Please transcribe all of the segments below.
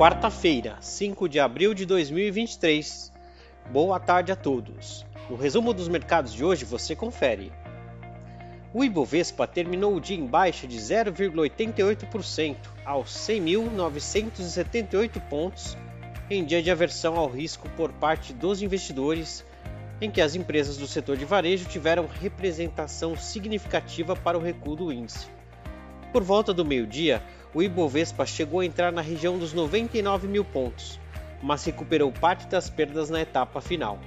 quarta-feira, 5 de abril de 2023. Boa tarde a todos. No resumo dos mercados de hoje você confere. O Ibovespa terminou o dia em baixa de 0,88% aos 100.978 pontos, em dia de aversão ao risco por parte dos investidores, em que as empresas do setor de varejo tiveram representação significativa para o recuo do índice. Por volta do meio-dia, o Ibovespa chegou a entrar na região dos 99 mil pontos, mas recuperou parte das perdas na etapa final.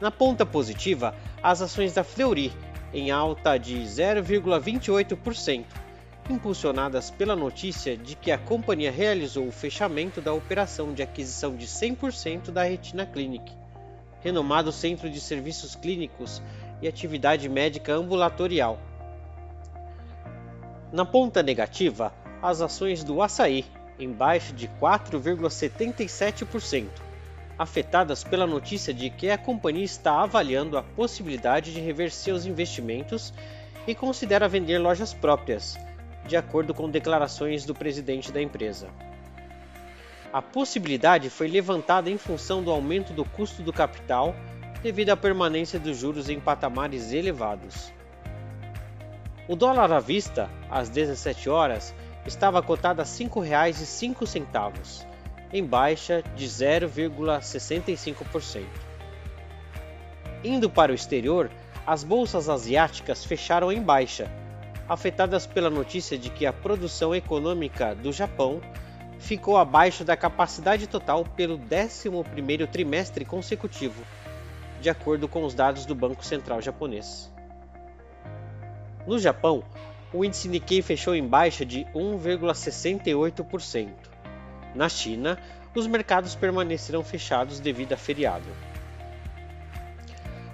Na ponta positiva, as ações da Fleury, em alta de 0,28%, impulsionadas pela notícia de que a companhia realizou o fechamento da operação de aquisição de 100% da Retina Clinic, renomado centro de serviços clínicos e atividade médica ambulatorial na ponta negativa, as ações do açaí, em baixa de 4,77%, afetadas pela notícia de que a companhia está avaliando a possibilidade de rever seus investimentos e considera vender lojas próprias, de acordo com declarações do presidente da empresa. A possibilidade foi levantada em função do aumento do custo do capital devido à permanência dos juros em patamares elevados. O dólar à vista, às 17 horas, estava cotado a R$ 5,05, em baixa de 0,65%. Indo para o exterior, as bolsas asiáticas fecharam em baixa, afetadas pela notícia de que a produção econômica do Japão ficou abaixo da capacidade total pelo 11º trimestre consecutivo, de acordo com os dados do Banco Central japonês. No Japão, o índice Nikkei fechou em baixa de 1,68%. Na China, os mercados permaneceram fechados devido a feriado.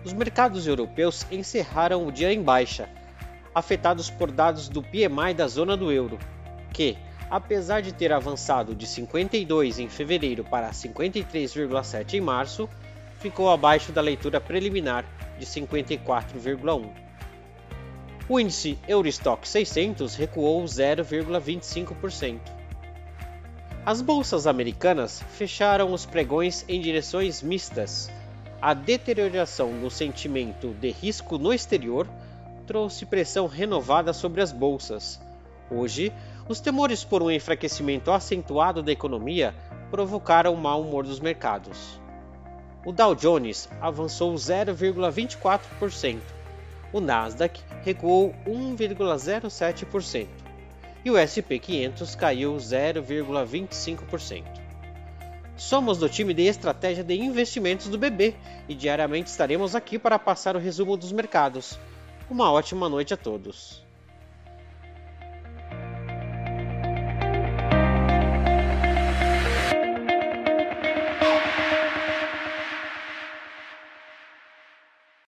Os mercados europeus encerraram o dia em baixa, afetados por dados do PMI da zona do euro, que, apesar de ter avançado de 52 em fevereiro para 53,7 em março, ficou abaixo da leitura preliminar de 54,1. O índice Eurostock 600 recuou 0,25%. As bolsas americanas fecharam os pregões em direções mistas. A deterioração no sentimento de risco no exterior trouxe pressão renovada sobre as bolsas. Hoje, os temores por um enfraquecimento acentuado da economia provocaram o mau humor dos mercados. O Dow Jones avançou 0,24%, o Nasdaq recuou 1,07% e o SP 500 caiu 0,25%. Somos do time de estratégia de investimentos do BB e diariamente estaremos aqui para passar o resumo dos mercados. Uma ótima noite a todos.